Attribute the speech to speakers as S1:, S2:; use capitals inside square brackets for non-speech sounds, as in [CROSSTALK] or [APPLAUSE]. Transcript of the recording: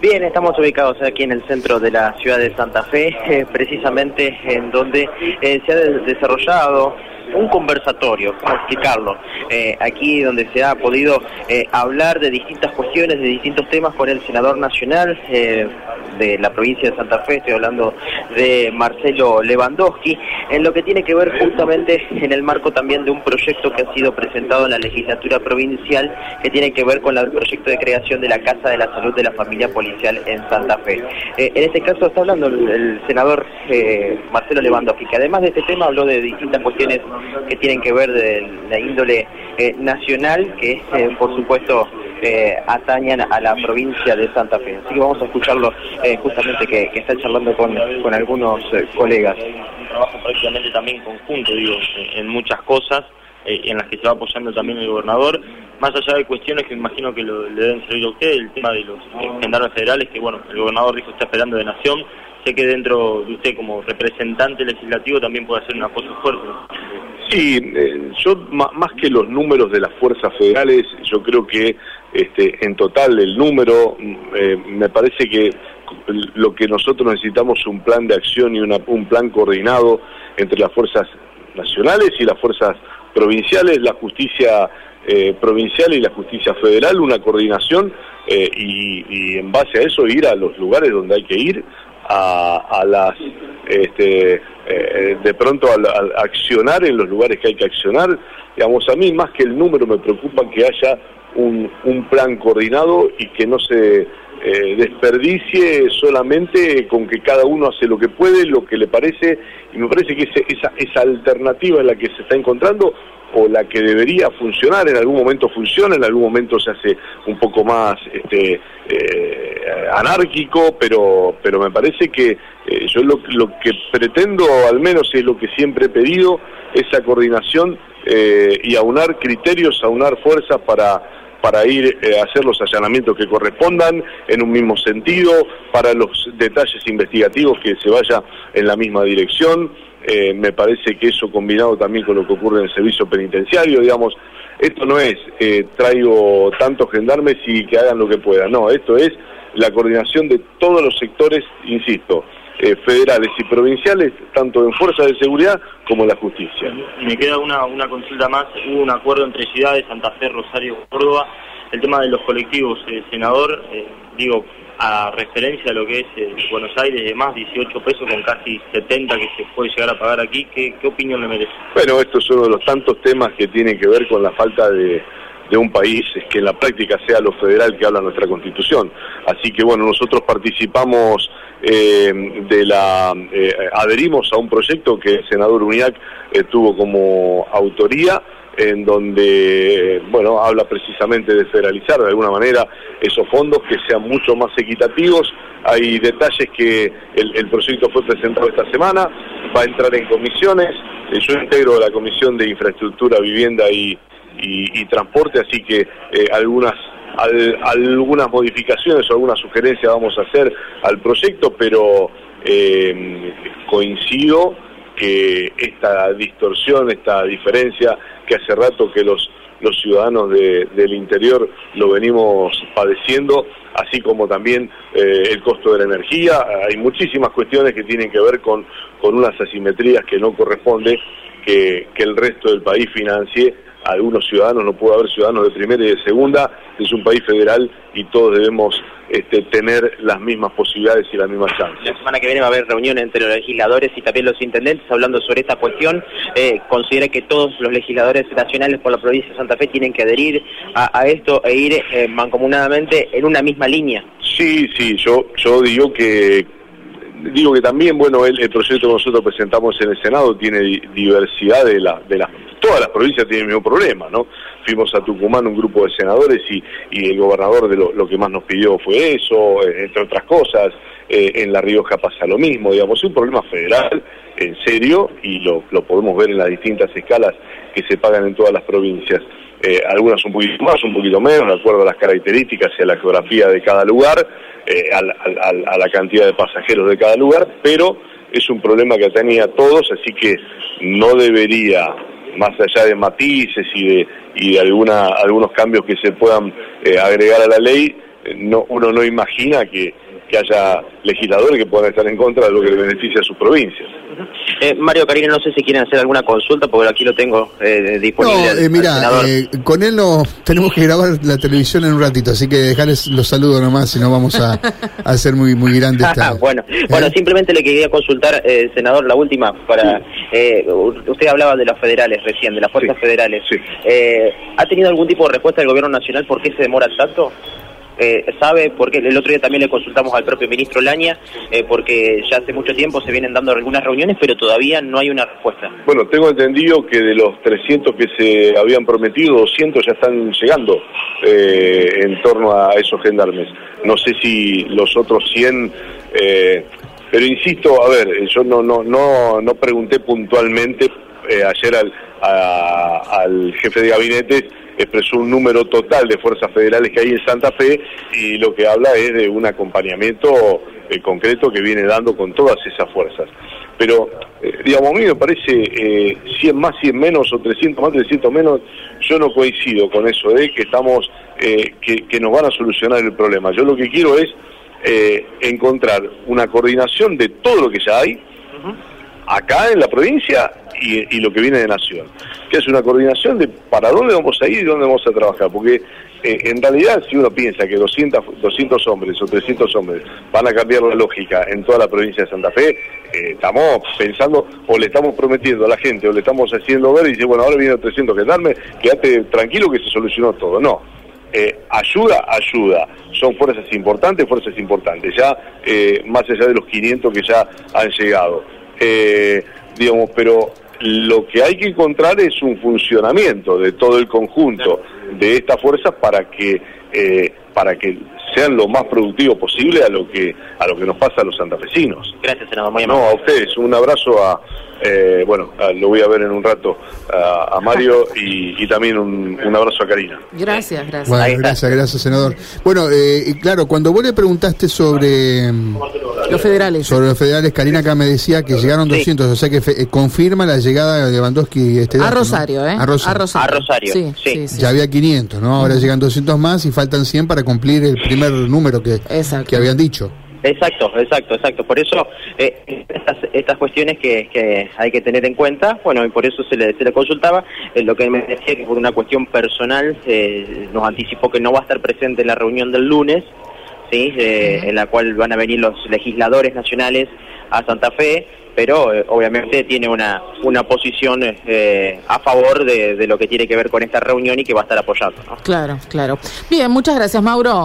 S1: Bien, estamos ubicados aquí en el centro de la ciudad de Santa Fe, eh, precisamente en donde eh, se ha desarrollado un conversatorio, ¿cómo explicarlo? Eh, aquí donde se ha podido hablar de distintas cuestiones, de distintos temas con el senador nacional de la provincia de Santa Fe, estoy hablando de Marcelo Lewandowski, en lo que tiene que ver justamente en el marco también de un proyecto que ha sido presentado en la legislatura provincial que tiene que ver con el proyecto de creación de la Casa de la Salud de la Familia Policial en Santa Fe. en este caso está hablando el, el senador Marcelo Lewandowski, que además de este tema habló de distintas cuestiones que tienen que ver de la índole eh, nacional, que eh, por supuesto eh, atañan a la provincia de Santa Fe. Así que vamos a escucharlo justamente que, está charlando con, con algunos colegas.
S2: Un trabajo prácticamente también conjunto, digo, en muchas cosas en las que se va apoyando también el gobernador, más allá de cuestiones que imagino que lo, le deben servir a usted, el tema de los gendarmes federales, que bueno, el gobernador dijo está esperando de Nación, sé que dentro de usted como representante legislativo también puede hacer una cosa fuerte.
S3: Sí, eh, yo más que los números de las fuerzas federales, yo creo que este, en total el número, eh, me parece que lo que nosotros necesitamos es un plan de acción y un plan coordinado entre las fuerzas nacionales y las fuerzas provinciales, la justicia eh, provincial y la justicia federal, una coordinación y, y, en base a eso ir a los lugares donde hay que ir, a, las este, eh, de pronto al, accionar en los lugares que hay que accionar, digamos, a mí más que el número me preocupa que haya un, plan coordinado y que no se eh, desperdicie solamente con que cada uno hace lo que puede, lo que le parece, y me parece que esa, esa alternativa en la que se está encontrando o la que debería funcionar, en algún momento funciona, en algún momento se hace un poco más este, eh, anárquico, pero, pero me parece que eh, yo lo, lo, que pretendo, al menos es lo que siempre he pedido, esa coordinación eh, y aunar criterios, aunar fuerzas para, para ir a hacer los allanamientos que correspondan en un mismo sentido, para los detalles investigativos que se vaya en la misma dirección. me parece que eso combinado también con lo que ocurre en el servicio penitenciario, digamos, esto no es eh, traigo tantos gendarmes y que hagan lo que puedan, no, esto es la coordinación de todos los sectores, insisto, eh, federales y provinciales, tanto en fuerzas de seguridad como en la justicia.
S2: Me queda una, una consulta más, hubo un acuerdo entre ciudades, Santa Fe, Rosario, Córdoba, el tema de los colectivos, eh, senador, digo, a referencia de lo que es eh, Buenos Aires, de más 18 pesos con casi 70 que se puede llegar a pagar aquí, ¿qué, opinión le merece?
S3: Bueno, esto es uno de los tantos temas que tienen que ver con la falta de, un país es que en la práctica sea lo federal que habla nuestra constitución. Así que bueno, nosotros participamos eh, de la, eh, adherimos a un proyecto que el senador Uniac tuvo como autoría, en donde, bueno, habla precisamente de federalizar de alguna manera esos fondos que sean mucho más equitativos. Hay detalles que el, proyecto fue presentado esta semana, va a entrar en comisiones. Eh, yo integro la Comisión de Infraestructura, Vivienda y, Transporte, así que eh, algunas algunas modificaciones o algunas sugerencias vamos a hacer al proyecto, pero eh, coincido que esta distorsión, esta diferencia que hace rato que los, los ciudadanos del interior lo venimos padeciendo, así como también eh, el costo de la energía. Hay muchísimas cuestiones que tienen que ver con, con unas asimetrías que no corresponde que, que el resto del país financie algunos ciudadanos, no puede haber ciudadanos de primera y de segunda, es un país federal y todos debemos este, tener las mismas posibilidades y las mismas chances.
S1: La semana que viene va a haber reunión entre los legisladores y también los intendentes hablando sobre esta cuestión. Eh, ¿Considera que todos los legisladores nacionales por la provincia de Santa Fe tienen que adherir a, esto e ir eh, mancomunadamente en una misma línea?
S3: Sí, sí, yo, yo digo que digo que también, bueno, el, proyecto que nosotros presentamos en el Senado tiene diversidad de, la, de las... Todas las provincias tienen el mismo problema, ¿no? Fuimos a Tucumán un grupo de senadores y, y el gobernador de lo, que más nos pidió fue eso, eh, entre otras cosas. Eh, en La Rioja pasa lo mismo, digamos, es un problema federal, en serio, y lo, lo podemos ver en las distintas escalas que se pagan en todas las provincias. Eh, algunas un poquito más, un poquito menos, de acuerdo a las características y a la geografía de cada lugar, eh, a, la cantidad de pasajeros de cada lugar, pero es un problema que tenía a todos, así que no debería, más allá de matices y de, y de alguna, algunos cambios que se puedan eh, agregar a la ley, no, uno no imagina que, que haya legisladores que puedan estar en contra de lo que le beneficia a sus provincias.
S1: Eh, Mario Karina, no sé si quieren hacer alguna consulta, porque aquí lo tengo eh, disponible.
S4: No, eh, mira, eh, con él no tenemos que grabar la televisión en un ratito, así que dejarles los saludos nomás, si no vamos a, a hacer muy muy grande esta. [LAUGHS]
S1: bueno, bueno, ¿Eh? simplemente le quería consultar, eh, senador, la última, para usted hablaba de los federales recién, de las fuerzas
S3: sí,
S1: federales.
S3: Sí.
S1: ¿Ha tenido algún tipo de respuesta del gobierno nacional por qué se demora tanto? Eh, sabe, porque el otro día también le consultamos al propio ministro Laña, eh, porque ya hace mucho tiempo se vienen dando algunas reuniones, pero todavía no hay una respuesta.
S3: Bueno, tengo entendido que de los 300 que se habían prometido, 200 ya están llegando eh, en torno a esos gendarmes. No sé si los otros 100... Eh, pero insisto, a ver, yo no no no no pregunté puntualmente ayer al, al jefe de gabinete expresó un número total de fuerzas federales que hay en Santa Fe y lo que habla es de un acompañamiento eh, concreto que viene dando con todas esas fuerzas. Pero, eh, digamos, a mí me parece eh, 100 más, 100 menos o 300 más, 300 menos, yo no coincido con eso de que estamos, eh, que, que, nos van a solucionar el problema. Yo lo que quiero es eh, encontrar una coordinación de todo lo que ya hay, acá en la provincia y, lo que viene de Nación, que es una coordinación de para dónde vamos a ir y dónde vamos a trabajar, porque eh, en realidad si uno piensa que 200, 200 hombres o 300 hombres van a cambiar la lógica en toda la provincia de Santa Fe, eh, estamos pensando o le estamos prometiendo a la gente o le estamos haciendo ver y dice, bueno, ahora vienen 300 gendarmes, quédate tranquilo que se solucionó todo. No, eh, ayuda, ayuda. Son fuerzas importantes, fuerzas importantes, ya eh, más allá de los 500 que ya han llegado eh, digamos, pero lo que hay que encontrar es un funcionamiento de todo el conjunto de estas fuerzas para que eh, para que sean lo más productivo posible a lo que a lo que nos pasa a los santafesinos.
S1: Gracias, senador. Muy
S3: no, a ustedes. Un abrazo a eh, bueno, lo voy a ver en un rato a, a Mario y, y también un, un, abrazo a Karina.
S5: Gracias, gracias.
S4: Bueno, gracias, gracias, senador. Bueno, eh, claro, cuando vos le preguntaste sobre
S5: los federales,
S4: sobre los federales, Karina acá me decía que llegaron 200, sí. o sea que fe, eh, confirma la llegada de Lewandowski este
S5: dato, a Rosario,
S4: ¿no?
S5: ¿eh?
S4: A Rosario.
S1: A Rosario. A Rosario. Sí,
S5: sí, sí,
S4: Ya había 500, ¿no? Ahora llegan 200 más y faltan 100 para cumplir el primer número que, que habían dicho.
S1: Exacto, exacto, exacto. Por eso eh, estas, estas cuestiones que, que, hay que tener en cuenta, bueno, y por eso se le, se le consultaba, eh, lo que me decía que por una cuestión personal eh, nos anticipó que no va a estar presente en la reunión del lunes, sí, eh, en la cual van a venir los legisladores nacionales a Santa Fe, pero eh, obviamente tiene una, una posición eh, a favor de, de, lo que tiene que ver con esta reunión y que va a estar apoyando. ¿no?
S5: Claro, claro. Bien, muchas gracias, Mauro.